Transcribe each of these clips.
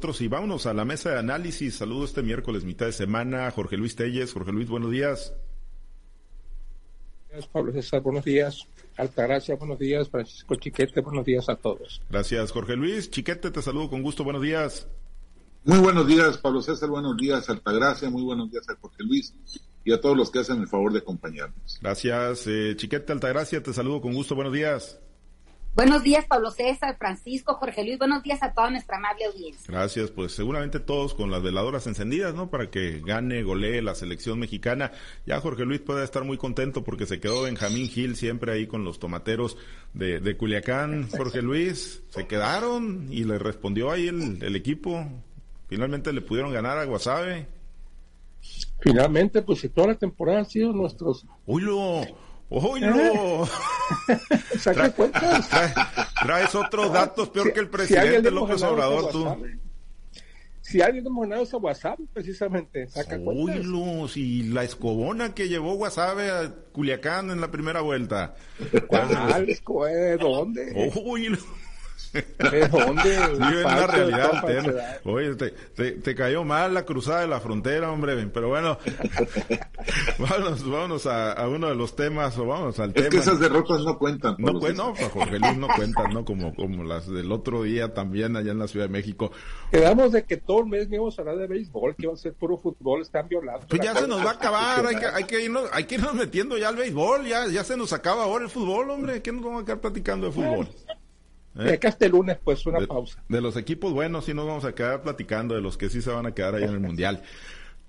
Y vámonos a la mesa de análisis. Saludo este miércoles, mitad de semana. Jorge Luis Telles. Jorge Luis, buenos días. Gracias, Pablo César. Buenos días. Altagracia, buenos días. Francisco Chiquete, buenos días a todos. Gracias, Jorge Luis. Chiquete, te saludo con gusto. Buenos días. Muy buenos días, Pablo César. Buenos días, Altagracia. Muy buenos días a Jorge Luis y a todos los que hacen el favor de acompañarnos. Gracias, eh, Chiquete Altagracia. Te saludo con gusto. Buenos días. Buenos días, Pablo César, Francisco, Jorge Luis. Buenos días a toda nuestra amable audiencia. Gracias, pues seguramente todos con las veladoras encendidas, ¿no? Para que gane, golee la selección mexicana. Ya Jorge Luis puede estar muy contento porque se quedó Benjamín Gil siempre ahí con los tomateros de, de Culiacán. Jorge Luis, se quedaron y le respondió ahí el, el equipo. Finalmente le pudieron ganar a Guasave. Finalmente, pues si toda la temporada han sido nuestros. ¡Uy, lo! ¡Uy, no! Saca cuentas. Trae- traes otros datos peor que el presidente López Obrador, tú. Si alguien hemos ganado ese WhatsApp, precisamente, saca cuentas. Oílos, y la escobona que llevó Guasave a Culiacán en la primera vuelta. ¿Cuál? ¿Cuál? ¿Dónde? Oílo. ¿De dónde? Vive en la Falso, realidad alterna. Oye, te, te, te cayó mal la cruzada de la frontera, hombre. Pero bueno, vámonos, vámonos a, a uno de los temas, o vamos al Es tema. que esas derrotas no cuentan. No, pues, no, Jorge Luis no cuentan, ¿no? Como, como las del otro día también allá en la Ciudad de México. Quedamos de que todo el mes íbamos a hablar de béisbol, que iba a ser puro fútbol, están violando. Pues ya se nos va a acabar, hay que, hay que irnos, hay que irnos metiendo ya al béisbol, ya, ya se nos acaba ahora el fútbol, hombre, ¿qué nos vamos a quedar platicando de fútbol? De acá hasta el lunes, pues, una De, pausa. de los equipos buenos sí nos vamos a quedar platicando, de los que sí se van a quedar allá en el Mundial.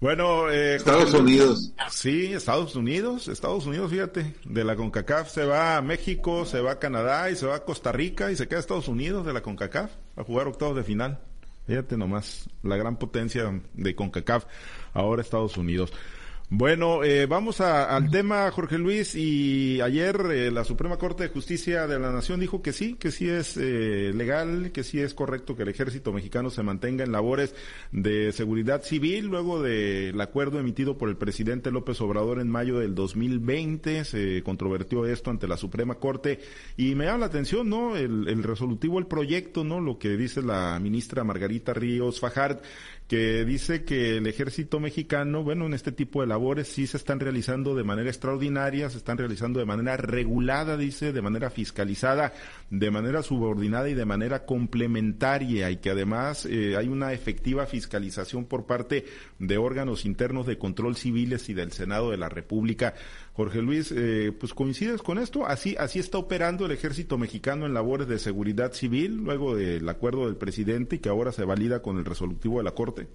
Bueno, eh, Estados Jorge Unidos. Sí, Estados Unidos, Estados Unidos, fíjate, de la CONCACAF se va a México, se va a Canadá y se va a Costa Rica y se queda Estados Unidos de la CONCACAF a jugar octavos de final. Fíjate nomás, la gran potencia de CONCACAF, ahora Estados Unidos. Bueno, eh, vamos a- al tema, Jorge Luis, y ayer eh, la Suprema Corte de Justicia de la Nación dijo que sí, que sí es eh, legal, que sí es correcto que el ejército mexicano se mantenga en labores de seguridad civil, luego del acuerdo emitido por el presidente López Obrador en mayo del 2020, se controvertió esto ante la Suprema Corte, y me llama la atención, ¿no? El, resolutivo, el proyecto, ¿no? Lo que dice la ministra Margarita Ríos Fajard, que dice que el ejército mexicano, bueno, en este tipo de labores sí se están realizando de manera extraordinaria, se están realizando de manera regulada, dice, de manera fiscalizada, de manera subordinada y de manera complementaria y que además eh, hay una efectiva fiscalización por parte de órganos internos de control civiles y del Senado de la República. Jorge Luis, eh, pues coincides con esto, así así está operando el ejército mexicano en labores de seguridad civil luego del acuerdo del presidente y que ahora se valida con el resolutivo de la Corte.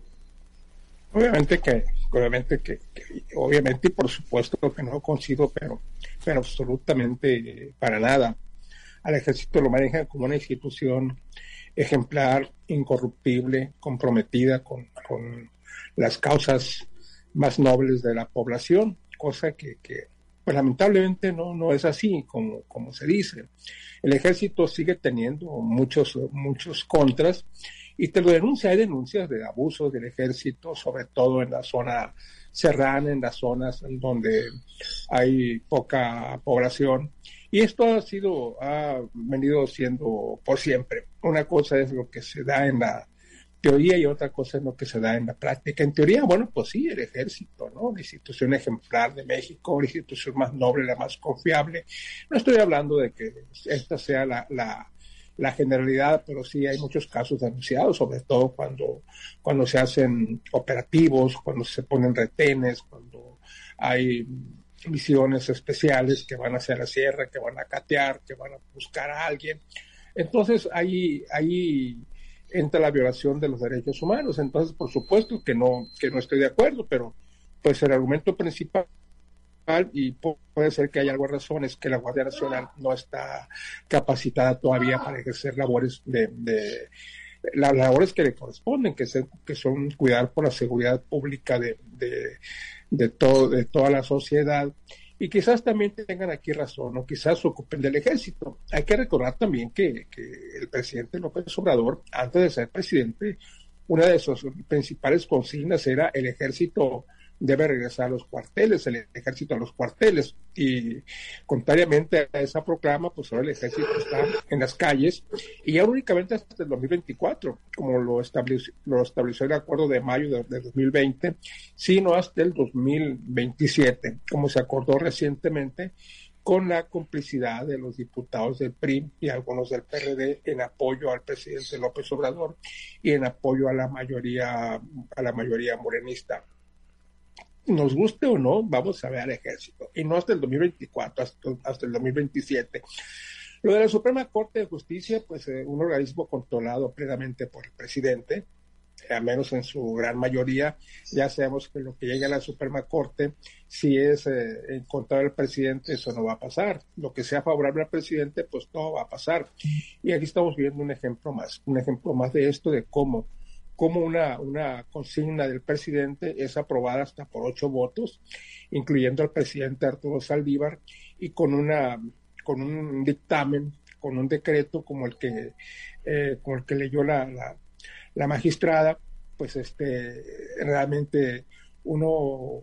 Obviamente que, obviamente que, que- obviamente y por supuesto que no coincido, pero, pero absolutamente eh, para nada. Al ejército lo manejan como una institución ejemplar, incorruptible, comprometida con, con las causas más nobles de la población, cosa que, que pues lamentablemente no, no es así como, como se dice. El ejército sigue teniendo muchos, muchos contras y te lo denuncia, hay denuncias de abusos del ejército, sobre todo en la zona serrana, en las zonas donde hay poca población. Y esto ha sido, ha venido siendo por siempre. Una cosa es lo que se da en la teoría y otra cosa es lo que se da en la práctica. En teoría, bueno, pues sí, el ejército, ¿no? La institución ejemplar de México, la institución más noble, la más confiable. No estoy hablando de que esta sea la, la generalidad, pero sí hay muchos casos denunciados, sobre todo cuando, cuando se hacen operativos, cuando se ponen retenes, cuando hay misiones especiales que van hacia la sierra, que van a catear, que van a buscar a alguien. Entonces ahí, ahí entra la violación de los derechos humanos. Entonces, por supuesto que no, que no estoy de acuerdo, pero pues el argumento principal y pu- puede ser que haya algo de razón es que la Guardia Nacional no está capacitada todavía para ejercer labores de, las labores que le corresponden, que, se- que son cuidar por la seguridad pública de, de, todo, de toda la sociedad. Y quizás también tengan aquí razón, o quizás ocupen del ejército. Hay que recordar también que, que el presidente López Obrador, antes de ser presidente, una de sus principales consignas era el ejército debe regresar a los cuarteles, el ejército a los cuarteles. Y contrariamente a esa proclama, pues ahora el ejército está en las calles y ya únicamente hasta el 2024, como lo estableció, lo estableció el acuerdo de mayo de, de 2020, sino hasta el 2027, como se acordó recientemente con la complicidad de los diputados del PRI y algunos del PRD en apoyo al presidente López Obrador y en apoyo a la mayoría a la mayoría morenista. Nos guste o no, vamos a ver ejército y no hasta el 2024, hasta, hasta el 2027. Lo de la Suprema Corte de Justicia, pues eh, un organismo controlado plenamente por el presidente, al menos en su gran mayoría, ya sabemos que lo que llega a la Suprema Corte, si es eh, en contra del presidente, eso no va a pasar. Lo que sea favorable al presidente, pues no va a pasar. Y aquí estamos viendo un ejemplo más, un ejemplo más de esto, de cómo, cómo una, una consigna del presidente es aprobada hasta por ocho votos, incluyendo al presidente Arturo Saldívar, y con, una, con un dictamen, con un decreto como el que, eh, como el que leyó la, la la magistrada, pues este, realmente uno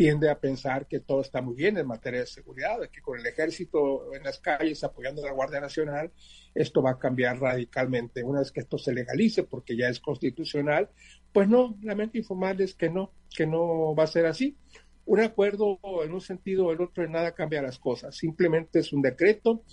tiende a pensar que todo está muy bien en materia de seguridad, que con el ejército en las calles apoyando a la Guardia Nacional, esto va a cambiar radicalmente. Una vez que esto se legalice, porque ya es constitucional, pues no, lamento informarles que no, que no va a ser así. Un acuerdo en un sentido o el otro en nada cambia las cosas, simplemente es un decreto.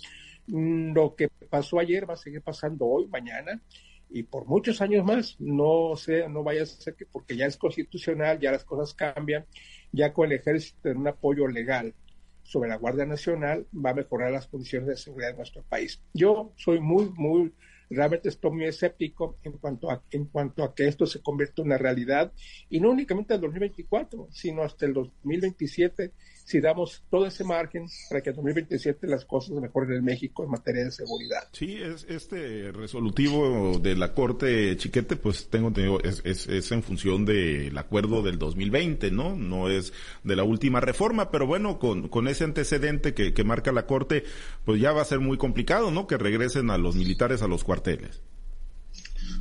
Mm, lo que pasó ayer va a seguir pasando hoy, mañana, y por muchos años más. No sé, no vaya a ser que porque ya es constitucional, ya las cosas cambian, ya con el ejército en un apoyo legal sobre la Guardia Nacional va a mejorar las condiciones de seguridad de nuestro país. Yo soy muy, muy, realmente estoy muy escéptico en cuanto a, en cuanto a que esto se convierta en una realidad y no únicamente en el 2024, sino hasta el 2027 si damos todo ese margen para que en 2027 las cosas mejoren en México en materia de seguridad. Sí, es este resolutivo de la Corte Chiquete, pues tengo entendido, es, es, es en función del acuerdo del 2020, ¿no? No es de la última reforma, pero bueno, con, con ese antecedente que, que marca la Corte, pues ya va a ser muy complicado, ¿no? Que regresen a los militares a los cuarteles.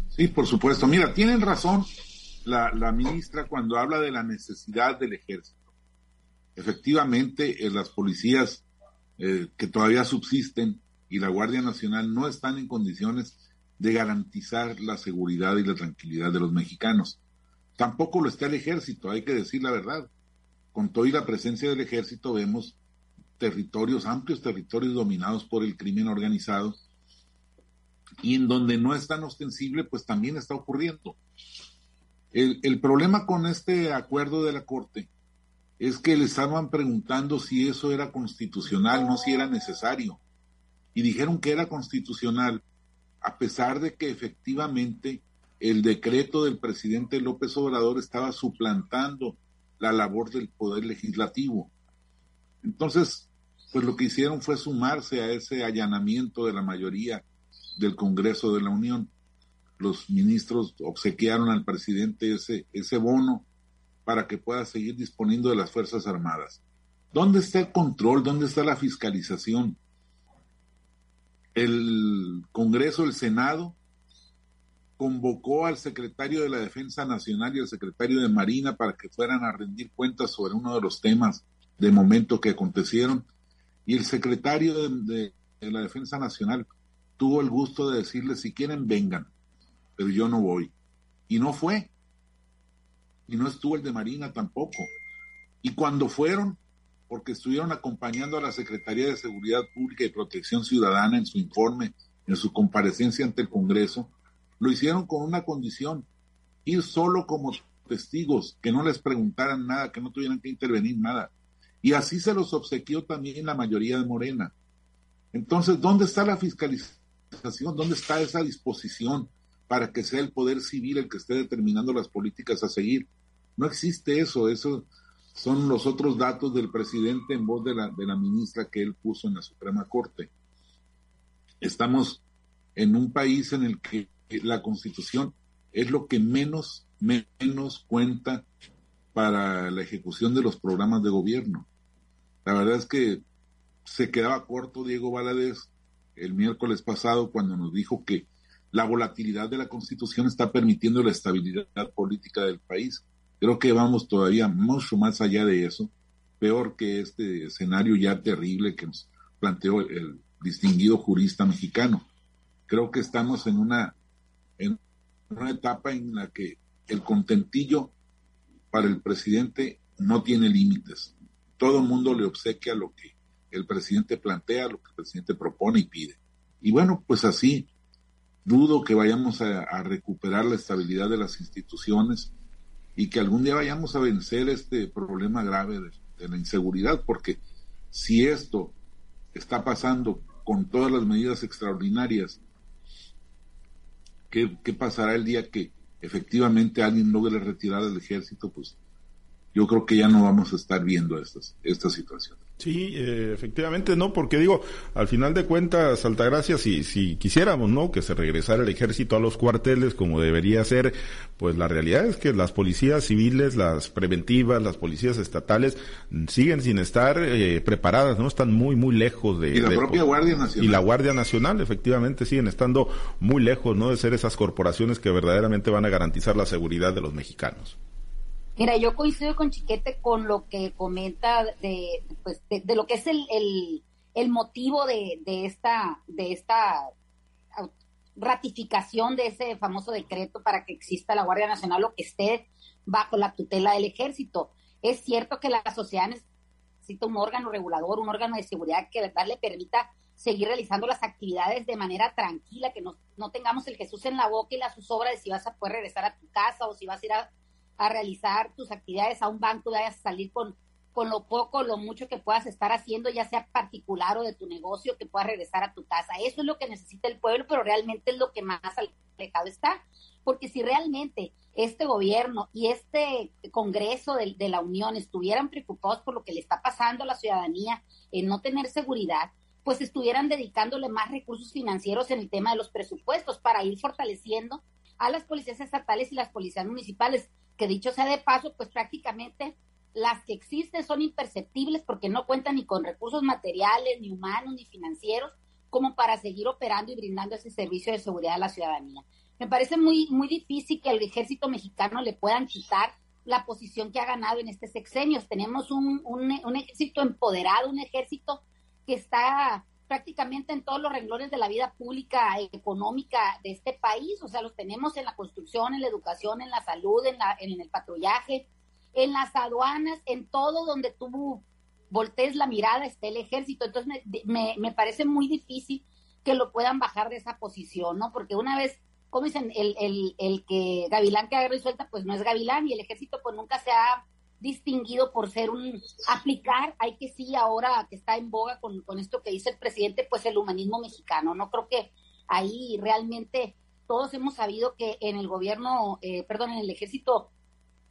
Sí, por supuesto. Mira, tienen razón la, la ministra cuando habla de la necesidad del ejército efectivamente eh, las policías eh, que todavía subsisten y la Guardia Nacional no están en condiciones de garantizar la seguridad y la tranquilidad de los mexicanos. Tampoco lo está el ejército, hay que decir la verdad. Con toda la presencia del ejército vemos territorios, amplios territorios dominados por el crimen organizado y en donde no es tan ostensible, pues también está ocurriendo. El, el problema con este acuerdo de la Corte es que le estaban preguntando si eso era constitucional, no si era necesario. Y dijeron que era constitucional, a pesar de que efectivamente el decreto del presidente López Obrador estaba suplantando la labor del poder legislativo. Entonces, pues lo que hicieron fue sumarse a ese allanamiento de la mayoría del Congreso de la Unión. Los ministros obsequiaron al presidente ese, ese bono para que pueda seguir disponiendo de las Fuerzas Armadas. ¿Dónde está el control? ¿Dónde está la fiscalización? El Congreso, el Senado, convocó al secretario de la Defensa Nacional y al secretario de Marina para que fueran a rendir cuentas sobre uno de los temas de momento que acontecieron. Y el secretario de, de la Defensa Nacional tuvo el gusto de decirle, si quieren, vengan, pero yo no voy. Y no fue y no estuvo el de Marina tampoco. Y cuando fueron, porque estuvieron acompañando a la Secretaría de Seguridad Pública y Protección Ciudadana en su informe, en su comparecencia ante el Congreso, lo hicieron con una condición, ir solo como testigos, que no les preguntaran nada, que no tuvieran que intervenir nada. Y así se los obsequió también la mayoría de Morena. Entonces, ¿dónde está la fiscalización? ¿Dónde está esa disposición para que sea el poder civil el que esté determinando las políticas a seguir? No existe eso, eso son los otros datos del presidente en voz de la, de la ministra que él puso en la Suprema Corte. Estamos en un país en el que la constitución es lo que menos, menos cuenta para la ejecución de los programas de gobierno. La verdad es que se quedaba corto Diego Valadez el miércoles pasado cuando nos dijo que la volatilidad de la constitución está permitiendo la estabilidad política del país Creo que vamos todavía mucho más allá de eso, peor que este escenario ya terrible que nos planteó el distinguido jurista mexicano. Creo que estamos en una, en una etapa en la que el contentillo para el presidente no tiene límites. Todo mundo le obsequia lo que el presidente plantea, lo que el presidente propone y pide. Y bueno, pues así, dudo que vayamos a, recuperar la estabilidad de las instituciones y que algún día vayamos a vencer este problema grave de, la inseguridad, porque si esto está pasando con todas las medidas extraordinarias, ¿qué, qué pasará el día que efectivamente alguien logre retirar al ejército? Pues yo creo que ya no vamos a estar viendo estas, esta situación. Sí, eh, efectivamente, no, porque digo, al final de cuentas, Altagracia, si, si quisiéramos, ¿no? Que se regresara el ejército a los cuarteles como debería ser, pues la realidad es que las policías civiles, las preventivas, las policías estatales, siguen sin estar eh, preparadas, ¿no? Están muy, muy lejos de... Y la propia Guardia Nacional. Y la Guardia Nacional, efectivamente, siguen estando muy lejos, ¿no? De ser esas corporaciones que verdaderamente van a garantizar la seguridad de los mexicanos. Mira, yo coincido con Chiquete con lo que comenta de, pues, de, lo que es el, el, motivo de, de, esta, de esta ratificación de ese famoso decreto para que exista la Guardia Nacional o que esté bajo la tutela del ejército. Es cierto que la sociedad necesita un órgano regulador, un órgano de seguridad que verdad le permita seguir realizando las actividades de manera tranquila, que no, no tengamos el Jesús en la boca y la zozobra de si vas a poder regresar a tu casa o si vas a ir a a realizar tus actividades a un banco, vayas a salir con, con lo poco, lo mucho que puedas estar haciendo, ya sea particular o de tu negocio, que puedas regresar a tu casa. Eso es lo que necesita el pueblo, pero realmente es lo que más alejado está. Porque si realmente este gobierno y este Congreso de, de la Unión estuvieran preocupados por lo que le está pasando a la ciudadanía en no tener seguridad, pues estuvieran dedicándole más recursos financieros en el tema de los presupuestos para ir fortaleciendo a las policías estatales y las policías municipales que dicho sea de paso, pues prácticamente las que existen son imperceptibles porque no cuentan ni con recursos materiales, ni humanos, ni financieros, como para seguir operando y brindando ese servicio de seguridad a la ciudadanía. Me parece muy, muy difícil que al ejército mexicano le puedan quitar la posición que ha ganado en este sexenio. Tenemos un, un, un ejército empoderado, un ejército que está prácticamente en todos los renglones de la vida pública, económica de este país. O sea, los tenemos en la construcción, en la educación, en la salud, en, la, en el patrullaje, en las aduanas, en todo donde tú voltees la mirada está el ejército. Entonces me, me, parece muy difícil que lo puedan bajar de esa posición, ¿no? Porque una vez, como dicen, el, el, el que Gavilán que agarra y suelta, pues no es Gavilán y el ejército pues nunca se ha distinguido por ser un aplicar, hay que sí ahora que está en boga con, con esto que dice el presidente, pues el humanismo mexicano. No creo que ahí realmente todos hemos sabido que en el gobierno, eh, perdón, en el ejército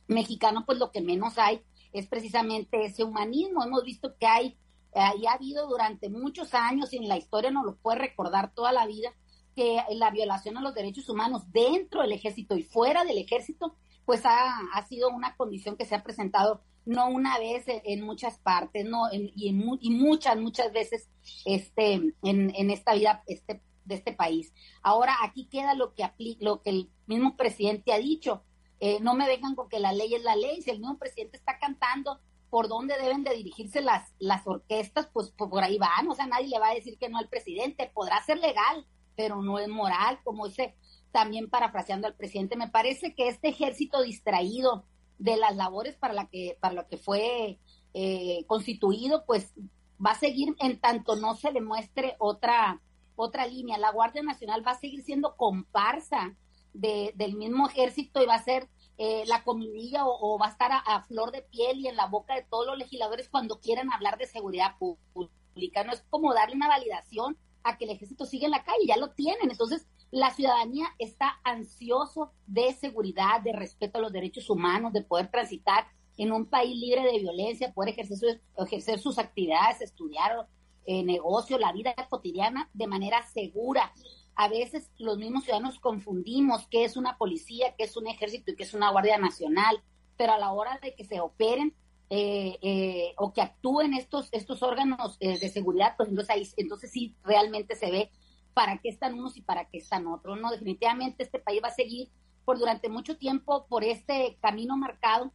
mexicano, pues lo que menos hay es precisamente ese humanismo. Hemos visto que hay, eh, ha habido durante muchos años y en la historia nos lo puede recordar toda la vida, que la violación a los derechos humanos dentro del ejército y fuera del ejército pues ha, ha, sido una condición que se ha presentado no una vez en, muchas partes, no y, en, y, muchas, muchas veces este, en, en, esta vida este, de este país. Ahora aquí queda lo que, lo que el mismo presidente ha dicho. Eh, no me vengan con que la ley es la ley. Si el mismo presidente está cantando por dónde deben de dirigirse las, las orquestas, pues, pues por ahí van. O sea, nadie le va a decir que no al presidente. Podrá ser legal, pero no es moral, como dice también parafraseando al presidente, me parece que este ejército distraído de las labores para la que para lo que fue eh, constituido, pues va a seguir en tanto no se le muestre otra otra línea. La Guardia Nacional va a seguir siendo comparsa de, del mismo ejército y va a ser eh, la comidilla o, va a estar a, flor de piel y en la boca de todos los legisladores cuando quieran hablar de seguridad pública. No es como darle una validación a que el ejército siga en la calle, ya lo tienen. Entonces, la ciudadanía está ansioso de seguridad, de respeto a los derechos humanos, de poder transitar en un país libre de violencia, poder ejercer, ejercer sus actividades, estudiar eh, negocio, la vida cotidiana de manera segura. A veces los mismos ciudadanos confundimos qué es una policía, qué es un ejército y qué es una guardia nacional, pero a la hora de que se operen eh, eh, o que actúen estos estos órganos de seguridad, pues entonces ahí, entonces sí realmente se ve para qué están unos y para qué están otros. No, definitivamente este país va a seguir por durante mucho tiempo por este camino marcado,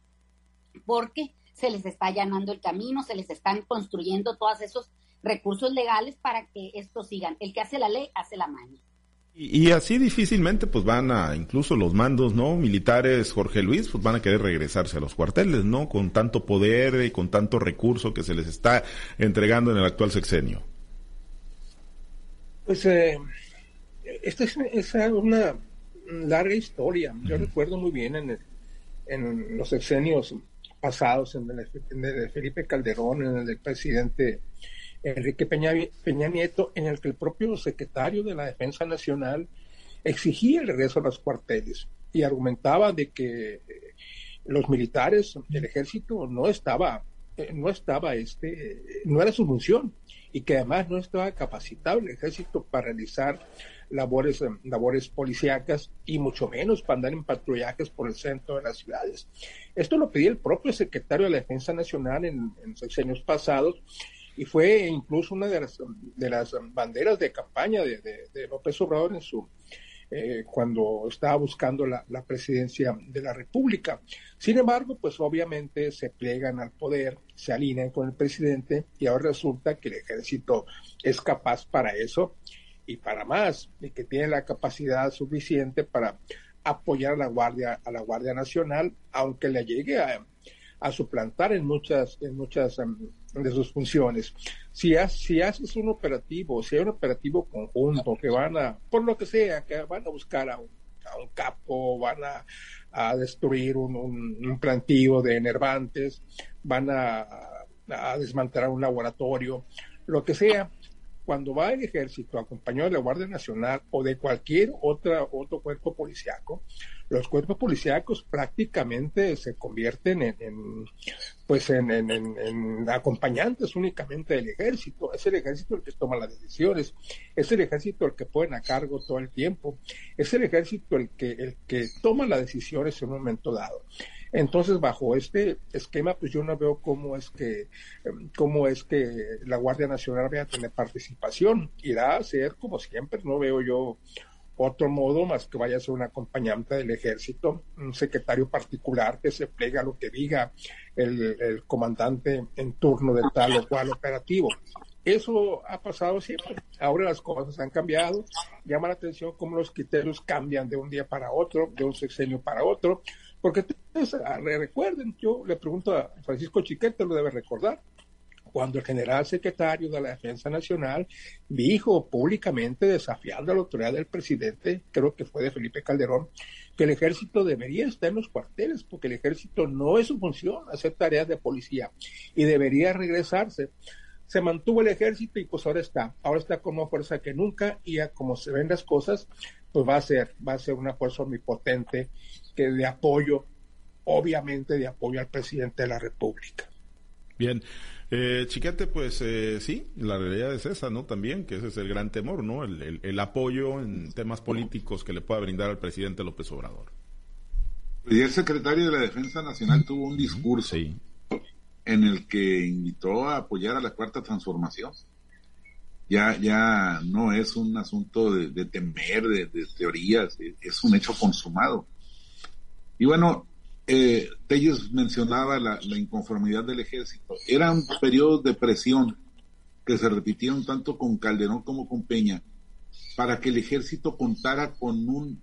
porque se les está allanando el camino, se les están construyendo todos esos recursos legales para que esto sigan. El que hace la ley hace la maña. Y, así difícilmente pues van a, incluso los mandos, ¿no? Militares, Jorge Luis, pues van a querer regresarse a los cuarteles, ¿no? Con tanto poder y con tanto recurso que se les está entregando en el actual sexenio. Pues eh, esta es, una larga historia. Yo recuerdo muy bien en, en los sexenios pasados, en el, en el de Felipe Calderón, en el del presidente Enrique Peña, Peña Nieto, en el que el propio secretario de la Defensa Nacional exigía el regreso a los cuarteles y argumentaba de que eh, los militares, el ejército no estaba, eh, no estaba este, no era su función y que además no estaba capacitado el ejército para realizar labores, eh, labores policíacas y mucho menos para andar en patrullajes por el centro de las ciudades. Esto lo pedía el propio secretario de la Defensa Nacional en, en años pasados y fue incluso una de las, de las banderas de campaña de, López Obrador en su, eh, cuando estaba buscando la, presidencia de la República. Sin embargo, pues obviamente se plegan al poder, se alinean con el presidente y ahora resulta que el ejército es capaz para eso y para más, y que tiene la capacidad suficiente para apoyar a la Guardia, a la Guardia Nacional, aunque le llegue a, a suplantar en muchas, en muchas de sus funciones. Si, si haces un operativo, si hay un operativo conjunto que van a, por lo que sea, que van a buscar a un, a un capo, van a, destruir un, plantío de enervantes, van a desmantelar un laboratorio, lo que sea, cuando va el ejército acompañado de la Guardia Nacional o de cualquier otra, otro cuerpo policiaco, los cuerpos policíacos prácticamente se convierten en, pues en, acompañantes únicamente del ejército. Es el ejército el que toma las decisiones, es el ejército el que ponen a cargo todo el tiempo, es el ejército el que, el que toma las decisiones en un momento dado. Entonces, bajo este esquema, pues yo no veo cómo es que, cómo es que la Guardia Nacional vaya a tener participación. Irá a ser como siempre, no veo yo otro modo más que vaya a ser un acompañante del ejército, un secretario particular que se plega a lo que diga el, comandante en turno de tal o cual operativo. Eso ha pasado siempre. Ahora las cosas han cambiado. Llama la atención cómo los criterios cambian de un día para otro, de un sexenio para otro. Porque ah, recuerden, yo le pregunto a Francisco Chiquete, lo debe recordar, cuando el general secretario de la Defensa Nacional dijo públicamente, desafiando a la autoridad del presidente, creo que fue de Felipe Calderón, que el ejército debería estar en los cuarteles, porque el ejército no es su función hacer tareas de policía y debería regresarse. Se mantuvo el ejército y pues ahora está, ahora está con más fuerza que nunca y a como se ven las cosas, pues va a ser, va a ser una fuerza omnipotente que de apoyo, obviamente de apoyo al presidente de la República. Bien, eh, Chiquete, pues eh, sí, la realidad es esa, ¿no? También, que ese es el gran temor, ¿no? El, apoyo en temas políticos que le pueda brindar al presidente López Obrador. Y el secretario de la Defensa Nacional tuvo un discurso en el que invitó a apoyar a la cuarta transformación. Ya, ya no es un asunto de, temer, de, teorías, es un hecho consumado. Y bueno, eh, Telles mencionaba la, inconformidad del ejército. Eran periodos de presión que se repitieron tanto con Calderón como con Peña para que el ejército contara con un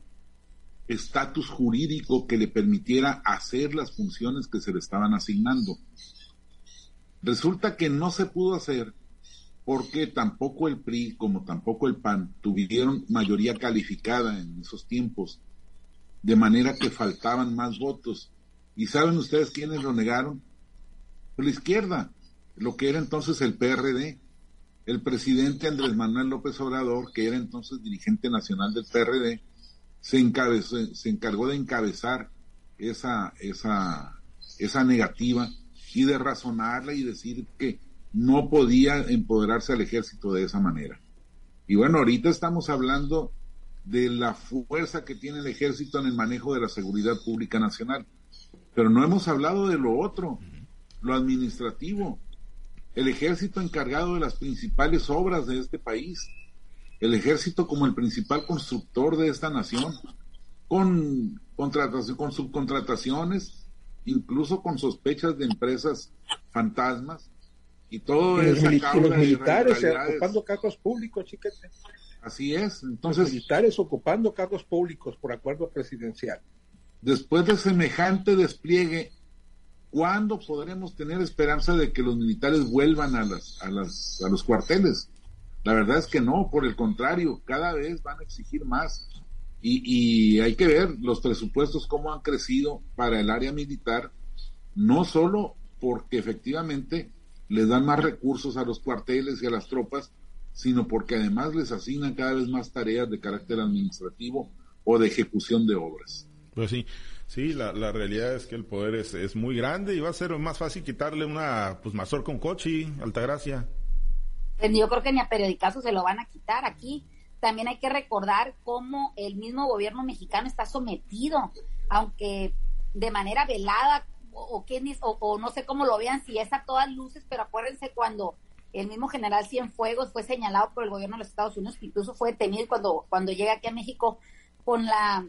estatus jurídico que le permitiera hacer las funciones que se le estaban asignando. Resulta que no se pudo hacer porque tampoco el PRI como tampoco el PAN tuvieron mayoría calificada en esos tiempos de manera que faltaban más votos. ¿Y saben ustedes quiénes lo negaron? Pues la izquierda, lo que era entonces el PRD. El presidente Andrés Manuel López Obrador, que era entonces dirigente nacional del PRD, se, encabezó, se encargó de encabezar esa, esa, esa negativa y de razonarla y decir que no podía empoderarse al ejército de esa manera. Y bueno, ahorita estamos hablando de la fuerza que tiene el ejército en el manejo de la seguridad pública nacional. Pero no hemos hablado de lo otro, lo administrativo. El ejército encargado de las principales obras de este país, el ejército como el principal constructor de esta nación, con contratación, con subcontrataciones, incluso con sospechas de empresas fantasmas y todo y los, los militares ocupando cargos públicos, chiquete. Así es, entonces los militares ocupando cargos públicos por acuerdo presidencial. Después de semejante despliegue, ¿cuándo podremos tener esperanza de que los militares vuelvan a las a las a los cuarteles? La verdad es que no, por el contrario, cada vez van a exigir más. Y, y hay que ver los presupuestos cómo han crecido para el área militar, no solo porque efectivamente les dan más recursos a los cuarteles y a las tropas, sino porque además les asignan cada vez más tareas de carácter administrativo o de ejecución de obras. Pues sí, sí, la, la realidad es que el poder es, es muy grande y va a ser más fácil quitarle una pues mazorca con coche, Altagracia. Pues yo creo que ni a periodicazo se lo van a quitar aquí. También hay que recordar cómo el mismo gobierno mexicano está sometido, aunque de manera velada, o, o, o, no sé cómo lo vean, si es a todas luces, pero acuérdense cuando el mismo general Cienfuegos fue señalado por el gobierno de los Estados Unidos, que incluso fue detenido cuando, cuando llega aquí a México con la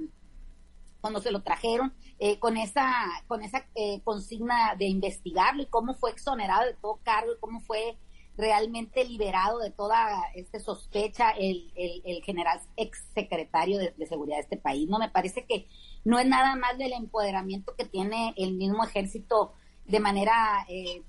cuando se lo trajeron, eh, con esa, con esa eh, consigna de investigarlo y cómo fue exonerado de todo cargo y cómo fue realmente liberado de toda este sospecha el, el, general ex secretario de, seguridad de este país. No me parece que no es nada más del empoderamiento que tiene el mismo ejército de manera eh,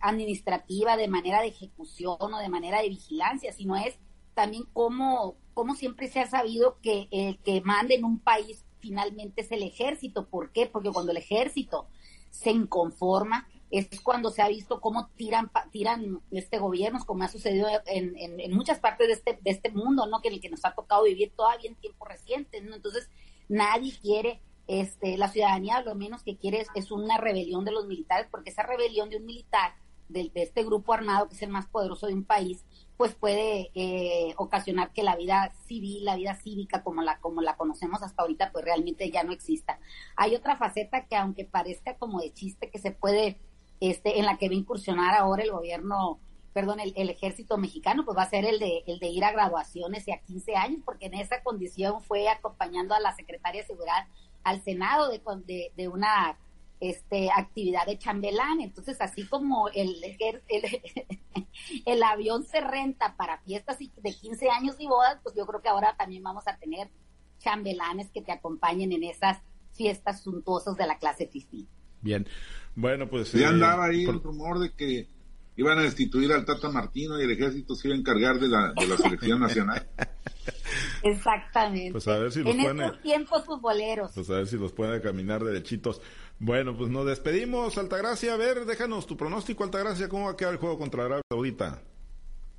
administrativa, de manera de ejecución o de manera de vigilancia, sino es también cómo, cómo siempre se ha sabido que el que mande en un país finalmente es el ejército. ¿Por qué? Porque cuando el ejército se inconforma, es cuando se ha visto cómo tiran tiran este gobierno, como ha sucedido en, en, muchas partes de este, de este mundo, ¿no? Que en el que nos ha tocado vivir todavía en tiempos recientes, ¿no? Entonces, nadie quiere, este, la ciudadanía lo menos que quiere es, una rebelión de los militares, porque esa rebelión de un militar, de, de, este grupo armado que es el más poderoso de un país, pues puede eh, ocasionar que la vida civil, la vida cívica como la, como la conocemos hasta ahorita, pues realmente ya no exista. Hay otra faceta que aunque parezca como de chiste que se puede este, en la que va a incursionar ahora el gobierno, perdón, el, ejército mexicano, pues va a ser el de, el de ir a graduaciones y a 15 años, porque en esa condición fue acompañando a la secretaria de Seguridad al Senado de, de, una este, actividad de chambelán. Entonces, así como el, el, el, avión se renta para fiestas de 15 años y bodas, pues yo creo que ahora también vamos a tener chambelanes que te acompañen en esas fiestas suntuosas de la clase fiscal. Bien, bueno, pues... Ya eh, andaba ahí el rumor de que iban a destituir al Tata Martino y el ejército se iba a encargar de la, de la selección nacional. Exactamente. Pues a ver si los en estos tiempos futboleros. Pues a ver si los pueden caminar derechitos. Bueno, pues nos despedimos, Altagracia. A ver, déjanos tu pronóstico, Altagracia. ¿Cómo va a quedar el juego contra Arabia Saudita?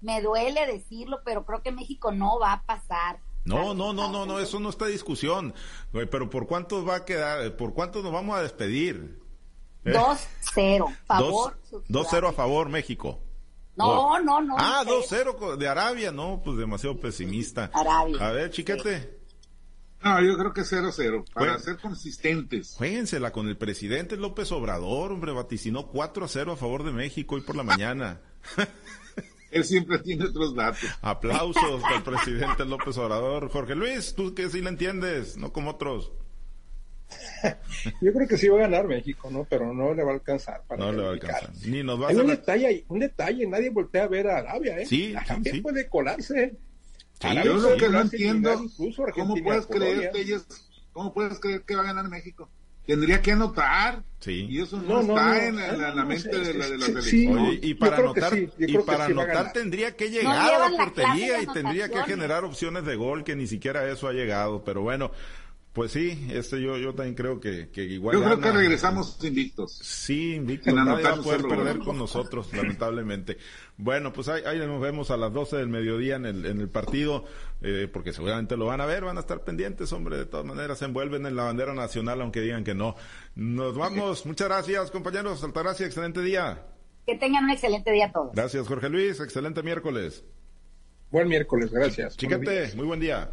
Me duele decirlo, pero creo que México no va a pasar. No, no, no, no, no, eso no está discusión. Pero ¿por cuánto va a quedar? ¿Por cuánto nos vamos a despedir? 2-0, favor. 2-0 a favor México. No, no, no. Ah, 2-0 de Arabia, no, pues demasiado pesimista. Arabia. A ver, chiquete. No, yo creo que 0-0, para ser consistentes. Jueguensela con el presidente López Obrador, hombre, vaticinó 4 0 a favor de México hoy por la mañana. Él siempre tiene otros datos. Aplausos al presidente López Obrador. Jorge Luis, tú que sí le entiendes, no como otros. Yo creo que sí va a ganar México, ¿no? Pero no le va a alcanzar. Para no le va a alcanzar. Ni nos va a Hay un, detalle, un detalle, nadie voltea a ver a Arabia, ¿eh? Sí, También puede colarse. yo lo que no entiendo, ¿cómo puedes, creer que ellos, ¿cómo puedes creer que va a ganar México? Tendría que anotar. Sí. Y eso no, está en, la, mente de la, de la sí, y para anotar, y para anotar tendría que llegar a la portería y tendría que generar opciones de gol que ni siquiera eso ha llegado. Pero bueno, pues sí, este yo, yo también creo que, que igual. Yo creo que regresamos invictos. Sí, invictos. Nadie va a poder perder con nosotros, lamentablemente. Bueno, pues ahí, ahí, nos vemos a las 12 del mediodía en el, en el partido, eh, porque seguramente lo van a ver, van a estar pendientes, hombre. De todas maneras, se envuelven en la bandera nacional, aunque digan que no. Nos vamos. Muchas gracias, compañeros. Altagracia, excelente día. Que tengan un excelente día todos. Gracias, Jorge Luis. Excelente miércoles. Buen miércoles, gracias. Chiquete, muy buen día.